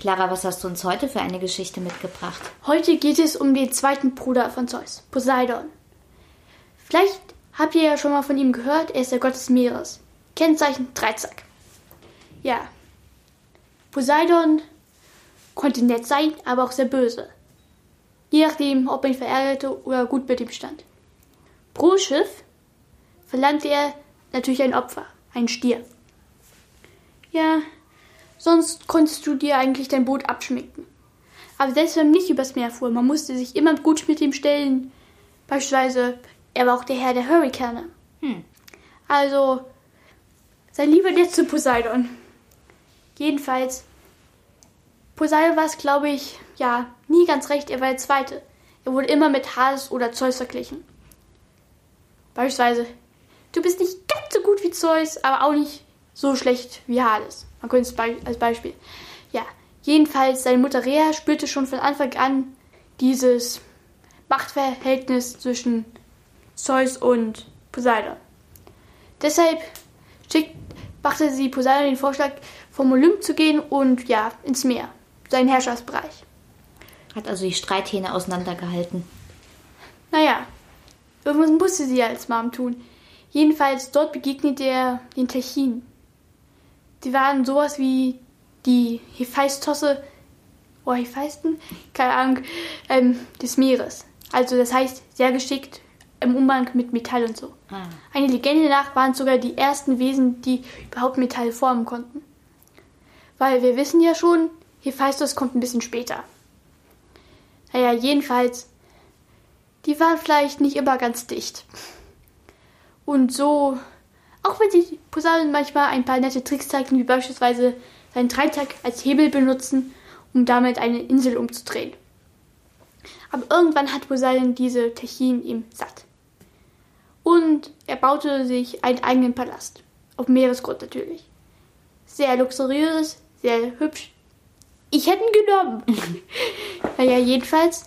Clara, was hast du uns heute für eine Geschichte mitgebracht? Heute geht es um den zweiten Bruder von Zeus, Poseidon. Vielleicht habt ihr ja schon mal von ihm gehört, er ist der Gott des Meeres. Kennzeichen Dreizack. Ja. Poseidon konnte nett sein, aber auch sehr böse. Je nachdem, ob man ihn verärgerte oder gut mit ihm stand. Pro Schiff verlangte er natürlich ein Opfer, einen Stier. Ja, Sonst konntest du dir eigentlich dein Boot abschminken. Aber selbst wenn man nicht übers Meer fuhr, man musste sich immer gut mit ihm stellen. Beispielsweise, er war auch der Herr der Hurrikane. Hm. Also, sei lieber nett zu Poseidon. Jedenfalls, Poseidon war es, glaube ich, ja, nie ganz recht, er war der Zweite. Er wurde immer mit Hades oder Zeus verglichen. Beispielsweise, du bist nicht ganz so gut wie Zeus, aber auch nicht so schlecht wie Hades. Man könnte es als Beispiel. Ja, jedenfalls, seine Mutter Rea spürte schon von Anfang an dieses Machtverhältnis zwischen Zeus und Poseidon. Deshalb schickt, machte sie Poseidon den Vorschlag, vom Olymp zu gehen und ja, ins Meer, seinen Herrschaftsbereich. Hat also die Streithähne auseinandergehalten. Naja, irgendwas musste sie als Mom tun. Jedenfalls dort begegnet er den Techinen. Die waren sowas wie die Hephaistosse, oder oh, Hephaisten, keine Ahnung, ähm, des Meeres. Also das heißt, sehr geschickt im Umgang mit Metall und so. Ah. Eine Legende nach waren sogar die ersten Wesen, die überhaupt Metall formen konnten. Weil wir wissen ja schon, Hephaistos kommt ein bisschen später. Naja, jedenfalls, die waren vielleicht nicht immer ganz dicht. Und so auch wenn sich Poseidon manchmal ein paar nette Tricks zeigen, wie beispielsweise seinen Dreitag als Hebel benutzen, um damit eine Insel umzudrehen. Aber irgendwann hat Poseidon diese Techien ihm satt. Und er baute sich einen eigenen Palast. Auf Meeresgrund natürlich. Sehr luxuriös, sehr hübsch. Ich hätte ihn genommen. naja, jedenfalls.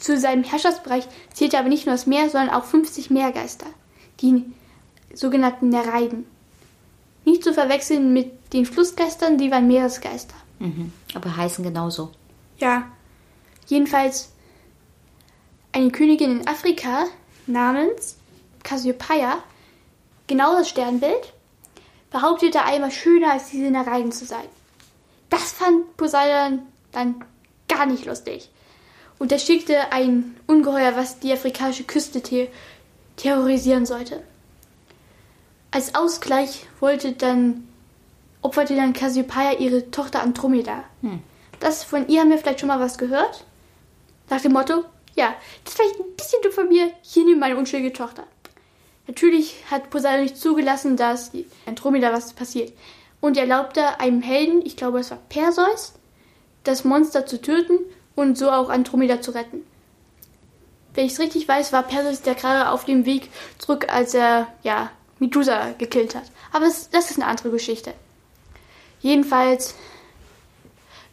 Zu seinem Herrschaftsbereich zählte aber nicht nur das Meer, sondern auch 50 Meergeister die sogenannten Nereiden. Nicht zu verwechseln mit den Flussgeistern, die waren Meeresgeister. Mhm, aber heißen genauso. Ja. Jedenfalls eine Königin in Afrika namens Cassiopeia, genau das Sternbild, behauptete einmal schöner als diese Nereiden zu sein. Das fand Poseidon dann gar nicht lustig. Und er schickte ein Ungeheuer, was die afrikanische Küste terrorisieren sollte. Als Ausgleich wollte dann, opferte dann Cassiopeia ihre Tochter Andromeda. Hm. Das von ihr haben wir vielleicht schon mal was gehört. Nach dem Motto, ja, das ist vielleicht ein bisschen dumm von mir, hier nimm meine unschuldige Tochter. Natürlich hat Poseidon nicht zugelassen, dass Andromeda was passiert. Und erlaubte einem Helden, ich glaube es war Perseus, das Monster zu töten und so auch Andromeda zu retten wenn ich es richtig weiß, war Perseus der gerade auf dem Weg zurück, als er, ja, Medusa gekillt hat. Aber das, das ist eine andere Geschichte. Jedenfalls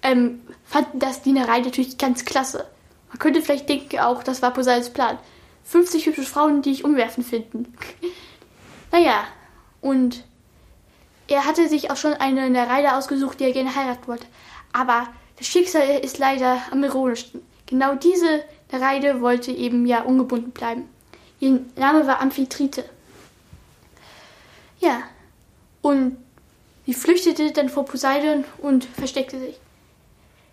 ähm, fanden das Dienerei natürlich ganz klasse. Man könnte vielleicht denken, auch das war Poseidons Plan. 50 hübsche Frauen, die ich umwerfen finden. naja, und er hatte sich auch schon eine Nereide ausgesucht, die er gerne heiraten wollte. Aber das Schicksal ist leider am ironischsten. Genau diese Nereide wollte eben ja ungebunden bleiben. Ihr Name war Amphitrite. Ja, und sie flüchtete dann vor Poseidon und versteckte sich.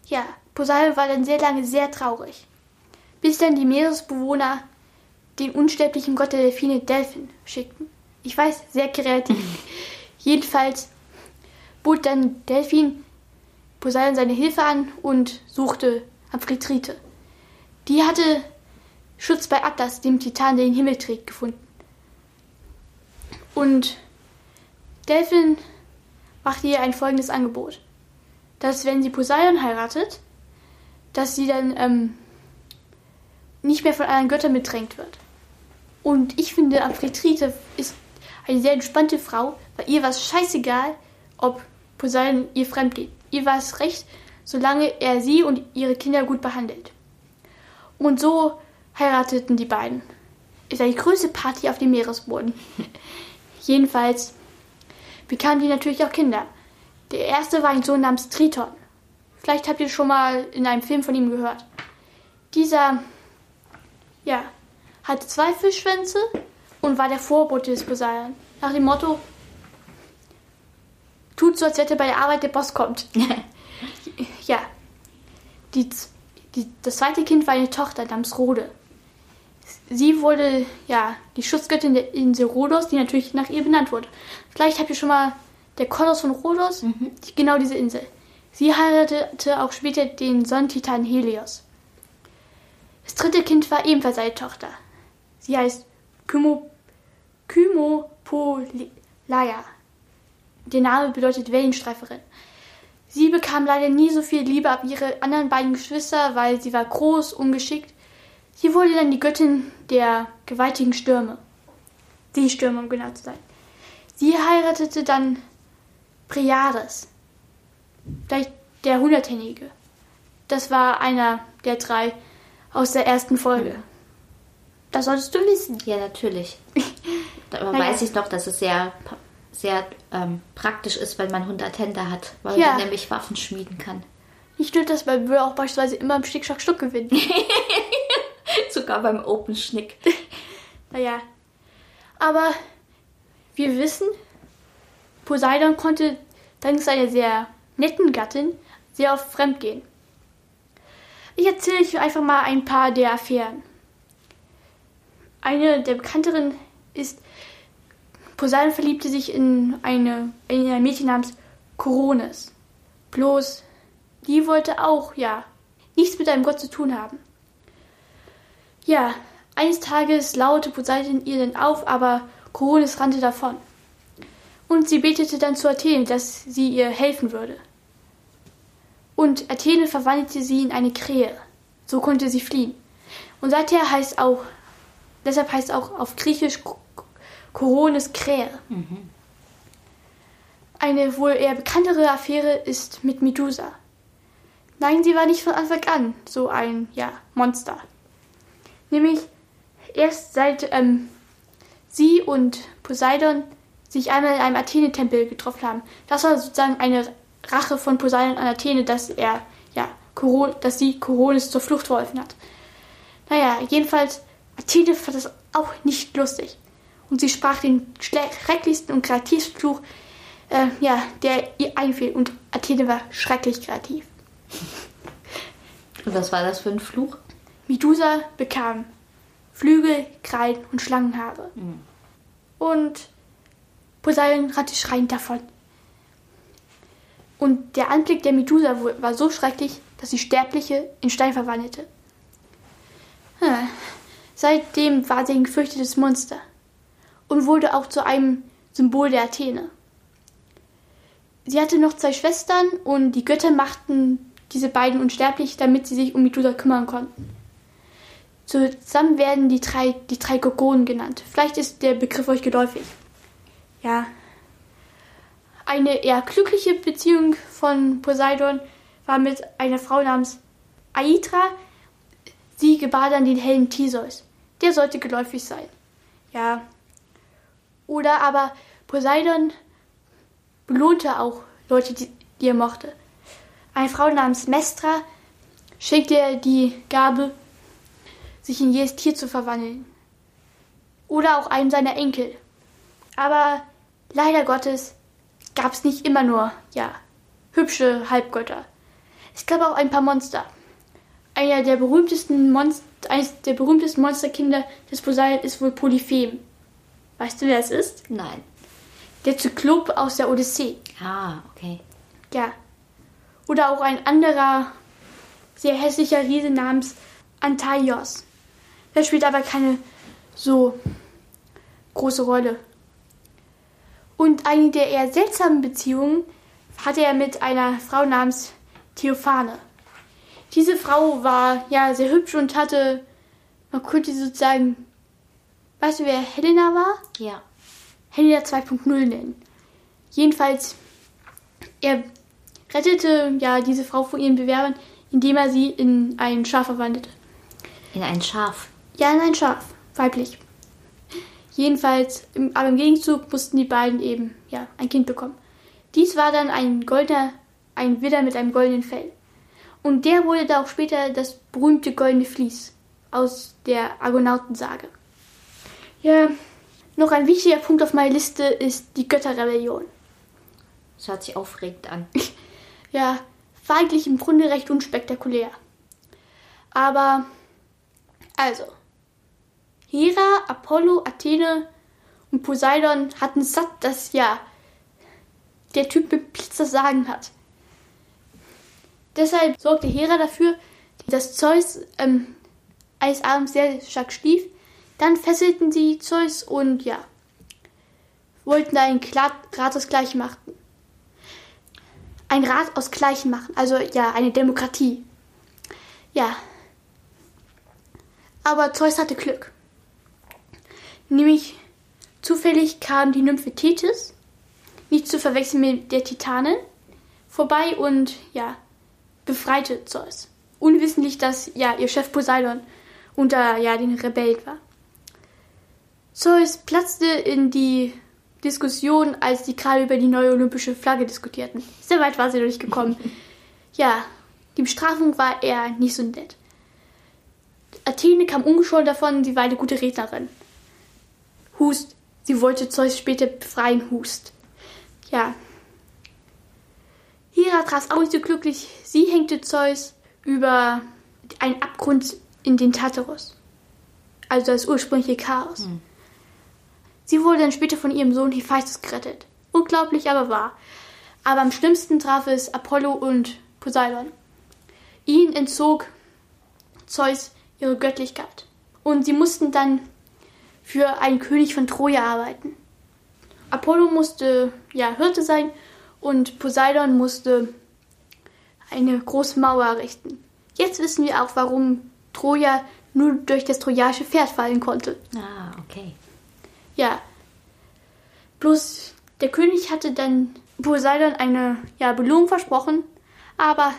Ja, Poseidon war dann sehr lange sehr traurig, bis dann die Meeresbewohner den unsterblichen Gott der Delfine Delphin schickten. Ich weiß, sehr kreativ. Jedenfalls bot dann Delphin Poseidon seine Hilfe an und suchte Amphitrite. Die hatte Schutz bei Atlas, dem Titan, der den Himmel trägt, gefunden. Und Delphin machte ihr ein folgendes Angebot. dass wenn sie Poseidon heiratet, dass sie dann ähm, nicht mehr von anderen Göttern bedrängt wird. Und ich finde, Amphitrite ist eine sehr entspannte Frau, weil ihr war es scheißegal, ob Poseidon ihr fremd geht. Ihr war es recht, solange er sie und ihre Kinder gut behandelt. Und so heirateten die beiden. Ist eine größte Party auf dem Meeresboden. Jedenfalls bekamen die natürlich auch Kinder. Der erste war ein Sohn namens Triton. Vielleicht habt ihr schon mal in einem Film von ihm gehört. Dieser, ja, hatte zwei Fischschwänze und war der Vorbote des Poseidon. Nach dem Motto, tut so, als hätte bei der Arbeit der Boss kommt. ja. Die, die, das zweite Kind war eine Tochter namens Rode. Sie wurde, ja, die Schutzgöttin der Insel Rhodos, die natürlich nach ihr benannt wurde. Vielleicht habt ihr schon mal der Kolos von Rhodos, mhm. genau diese Insel. Sie heiratete auch später den Sonnentitan Helios. Das dritte Kind war ebenfalls eine Tochter. Sie heißt Kymo, Kymopolaya. Der Name bedeutet Wellenstreiferin. Sie bekam leider nie so viel Liebe ab ihre anderen beiden Geschwister, weil sie war groß, ungeschickt. Sie wurde dann die Göttin der gewaltigen Stürme. Seestürme, um genau zu sein. Sie heiratete dann Priades, vielleicht der Hunderthändige. Das war einer der drei aus der ersten Folge. Das solltest du wissen. Ja, natürlich. Da weiß ich doch, dass es sehr sehr ähm, praktisch ist, wenn man 100 Hände hat, weil ja. man nämlich Waffen schmieden kann. Nicht stört das, weil wir auch beispielsweise immer im Schnick, Schnack, Schnuck gewinnen. Sogar beim Open Schnick. naja. Aber wir wissen, Poseidon konnte dank seiner sehr netten Gattin sehr oft fremd gehen. Ich erzähle euch einfach mal ein paar der Affären. Eine der bekannteren ist Poseidon verliebte sich in eine, in ein Mädchen namens Koronis. Bloß, die wollte auch, ja, nichts mit einem Gott zu tun haben. Ja, eines Tages laute Poseidon ihr dann auf, aber Koronis rannte davon. Und sie betete dann zu Athene, dass sie ihr helfen würde. Und Athene verwandelte sie in eine Krähe. So konnte sie fliehen. Und seither heißt auch, deshalb heißt auch auf Griechisch Koronis Krähe. Mhm. Eine wohl eher bekanntere Affäre ist mit Medusa. Nein, sie war nicht von Anfang an so ein, ja, Monster. Nämlich erst seit ähm, sie und Poseidon sich einmal in einem Athene-Tempel getroffen haben. Das war sozusagen eine Rache von Poseidon an Athene, dass er, ja, Koron dass sie Koronis zur Flucht verholfen hat. Naja, jedenfalls, Athene fand das auch nicht lustig und sie sprach den schrecklichsten und kreativsten Fluch, äh, ja, der ihr einfiel. Und Athene war schrecklich kreativ. Und was war das für ein Fluch? Medusa bekam Flügel, Krallen und Schlangenhaare. Mhm. Und Poseidon rannte schreiend davon. Und der Anblick der Medusa war so schrecklich, dass sie Sterbliche in Stein verwandelte. Hm. Seitdem war sie ein gefürchtetes Monster und wurde auch zu einem Symbol der Athene. Sie hatte noch zwei Schwestern und die Götter machten diese beiden unsterblich, damit sie sich um Medusa kümmern konnten. Zusammen werden die drei, die drei Gorgonen genannt. Vielleicht ist der Begriff euch geläufig. Ja. Eine eher glückliche Beziehung von Poseidon war mit einer Frau namens Aitra. Sie gebar dann den hellen Theseus. Der sollte geläufig sein. Ja, oder aber Poseidon belohnte auch Leute, die, die er mochte. Eine Frau namens Mestra schenkte er die Gabe, sich in jedes Tier zu verwandeln. Oder auch einem seiner Enkel. Aber leider Gottes gab es nicht immer nur, ja, hübsche Halbgötter. Es gab auch ein paar Monster. Einer der berühmtesten Monster, eines der berühmtesten Monsterkinder des Poseidon ist wohl Polyphem. Weißt du, wer es ist? Nein. Der Zyklop aus der Odyssee. Ah, okay. Ja. Oder auch ein anderer sehr hässlicher Riese namens Antaios. Der spielt aber keine so große Rolle. Und eine der eher seltsamen Beziehungen hatte er mit einer Frau namens Theophane. Diese Frau war ja sehr hübsch und hatte, man könnte sozusagen, weißt du, wer Helena war? Ja. Helena 2.0 nennen. Jedenfalls, er rettete ja diese Frau vor ihren Bewerbern, indem er sie in ein Schaf verwandelte. In ein Schaf? Ja, in ein Schaf, weiblich. Jedenfalls, aber im Gegenzug mussten die beiden eben ja ein Kind bekommen. Dies war dann ein goldener, ein Widder mit einem goldenen Fell. Und der wurde da auch später das berühmte goldene Vlies aus der Argonautensage. Ja, noch ein wichtiger Punkt auf meiner Liste ist die Götterrebellion. Das hört sich aufregend an. ja, war eigentlich im Grunde recht unspektakulär. Aber, also, Hera, Apollo, Athene und Poseidon hatten satt, dass ja der Typ mit Blitz das Sagen hat. Deshalb sorgte Hera dafür, dass Zeus ähm, eines Abends sehr stark schlief. Dann fesselten sie Zeus und ja, wollten ein Rat aus Gleichen machen. Ein Rat aus Gleichen machen, also ja, eine Demokratie. Ja. Aber Zeus hatte Glück. Nämlich zufällig kam die Nymphe Thetis, nicht zu verwechseln mit der Titanin, vorbei und ja, befreite Zeus. Unwissentlich, dass ja ihr Chef Poseidon unter ja den Rebellen war. Zeus platzte in die Diskussion, als die gerade über die neue olympische Flagge diskutierten. Sehr weit war sie noch nicht gekommen. ja, die Bestrafung war eher nicht so nett. Athene kam ungeschoren davon, sie war eine gute Rednerin. Hust. Sie wollte Zeus später befreien, Hust. Ja. Hera traf auch nicht so glücklich. Sie hängte Zeus über einen Abgrund in den Tartarus. Also das ursprüngliche Chaos. Hm. Sie wurde dann später von ihrem Sohn Hephaistos gerettet. Unglaublich, aber wahr. Aber am schlimmsten traf es Apollo und Poseidon. Ihnen entzog Zeus ihre Göttlichkeit. Und sie mussten dann für einen König von Troja arbeiten. Apollo musste ja Hirte sein und Poseidon musste eine große Mauer errichten. Jetzt wissen wir auch, warum Troja nur durch das trojanische Pferd fallen konnte. Ah, okay. Ja. Bloß der König hatte dann Poseidon eine ja, Belohnung versprochen, aber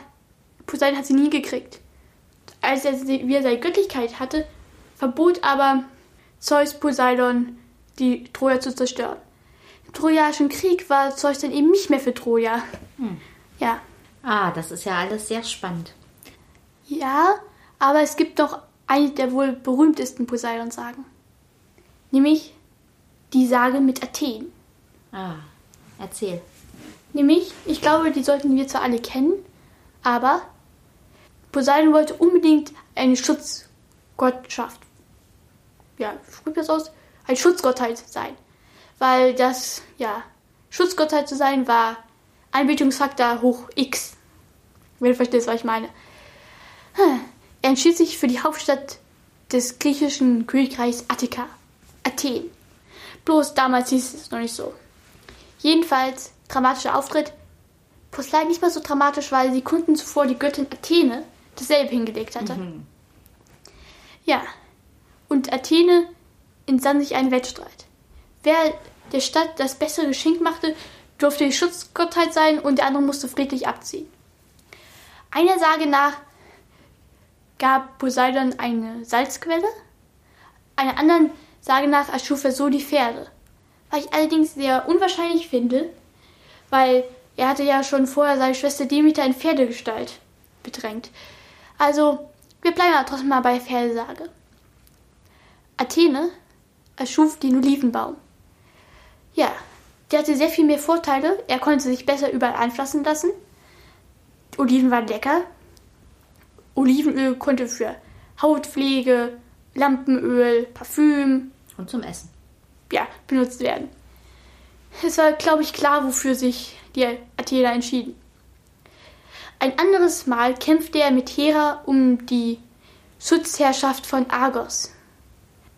Poseidon hat sie nie gekriegt. Als er wieder seine Göttlichkeit hatte, verbot aber Zeus Poseidon, die Troja zu zerstören. Im Trojanischen Krieg war Zeus dann eben nicht mehr für Troja. Hm. Ja. Ah, das ist ja alles sehr spannend. Ja, aber es gibt doch eine der wohl berühmtesten Poseidon-Sagen. Nämlich die Sage mit Athen. Ah, erzähl. Nämlich, ich glaube, die sollten wir zwar alle kennen, aber Poseidon wollte unbedingt eine Schutzgottschaft ja, spricht das aus? Ein Schutzgottheit sein. Weil das, ja, Schutzgottheit zu sein war Anbetungsfaktor hoch X. Wenn du verstehst, was ich meine. Er entschied sich für die Hauptstadt des griechischen Königreichs Attika, Athen. Bloß damals hieß es noch nicht so. Jedenfalls, dramatischer Auftritt. Leider nicht mal so dramatisch, weil sie Kunden zuvor die Göttin Athene dasselbe hingelegt hatte. Mhm. Ja, und Athene entsann sich einen Wettstreit. Wer der Stadt das bessere Geschenk machte, durfte die Schutzgottheit sein und der andere musste friedlich abziehen. Einer Sage nach gab Poseidon eine Salzquelle, einer anderen Sage nach erschuf er so die Pferde. Was ich allerdings sehr unwahrscheinlich finde, weil er hatte ja schon vorher seine Schwester Demeter in Pferdegestalt bedrängt. Also, wir bleiben aber trotzdem mal bei Pferdesage. Athene erschuf den Olivenbaum. Ja, der hatte sehr viel mehr Vorteile. Er konnte sich besser überall anfassen lassen. Oliven waren lecker. Olivenöl konnte für Hautpflege, Lampenöl, Parfüm und zum Essen ja, benutzt werden. Es war, glaube ich, klar, wofür sich die Athener entschieden. Ein anderes Mal kämpfte er mit Hera um die Schutzherrschaft von Argos.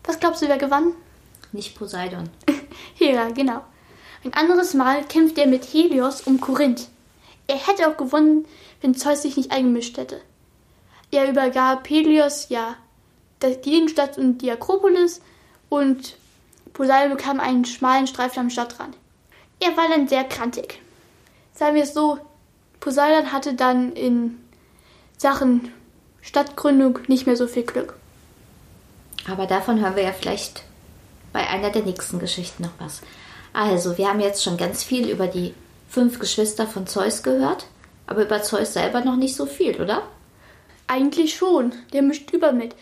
Was glaubst du, wer gewann? Nicht Poseidon. Hera, genau. Ein anderes Mal kämpft er mit Helios um Korinth. Er hätte auch gewonnen, wenn Zeus sich nicht eingemischt hätte. Er übergab Pelios ja die Innenstadt und die Akropolis und Poseidon bekam einen schmalen Streifen am Stadtrand. Er war dann sehr krantig. Sagen wir es so, Poseidon hatte dann in Sachen Stadtgründung nicht mehr so viel Glück. Aber davon hören wir ja vielleicht bei einer der nächsten Geschichten noch was. Also, wir haben jetzt schon ganz viel über die fünf Geschwister von Zeus gehört, aber über Zeus selber noch nicht so viel, oder? Eigentlich schon. Der mischt über mit.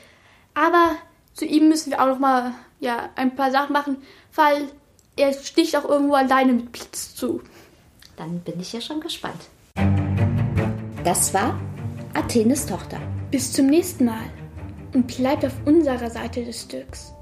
Aber zu ihm müssen wir auch noch mal ja, ein paar Sachen machen, weil er sticht auch irgendwo alleine mit Blitz zu. Dann bin ich ja schon gespannt. Das war Athenes Tochter. Bis zum nächsten Mal und bleibt auf unserer Seite des Stücks.